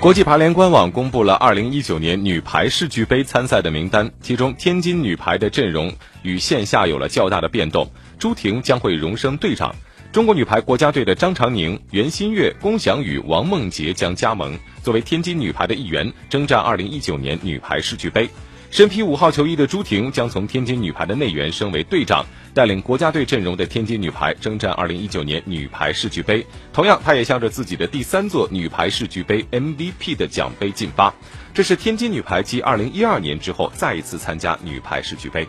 国际排联官网公布了2019年女排世俱杯参赛的名单，其中天津女排的阵容与线下有了较大的变动，朱婷将会荣升队长。中国女排国家队的张常宁、袁心玥、龚翔宇、王梦洁将加盟，作为天津女排的一员，征战2019年女排世俱杯。身披五号球衣的朱婷将从天津女排的内援升为队长，带领国家队阵容的天津女排征战2019年女排世俱杯。同样，她也向着自己的第三座女排世俱杯 MVP 的奖杯进发。这是天津女排继2012年之后再一次参加女排世俱杯。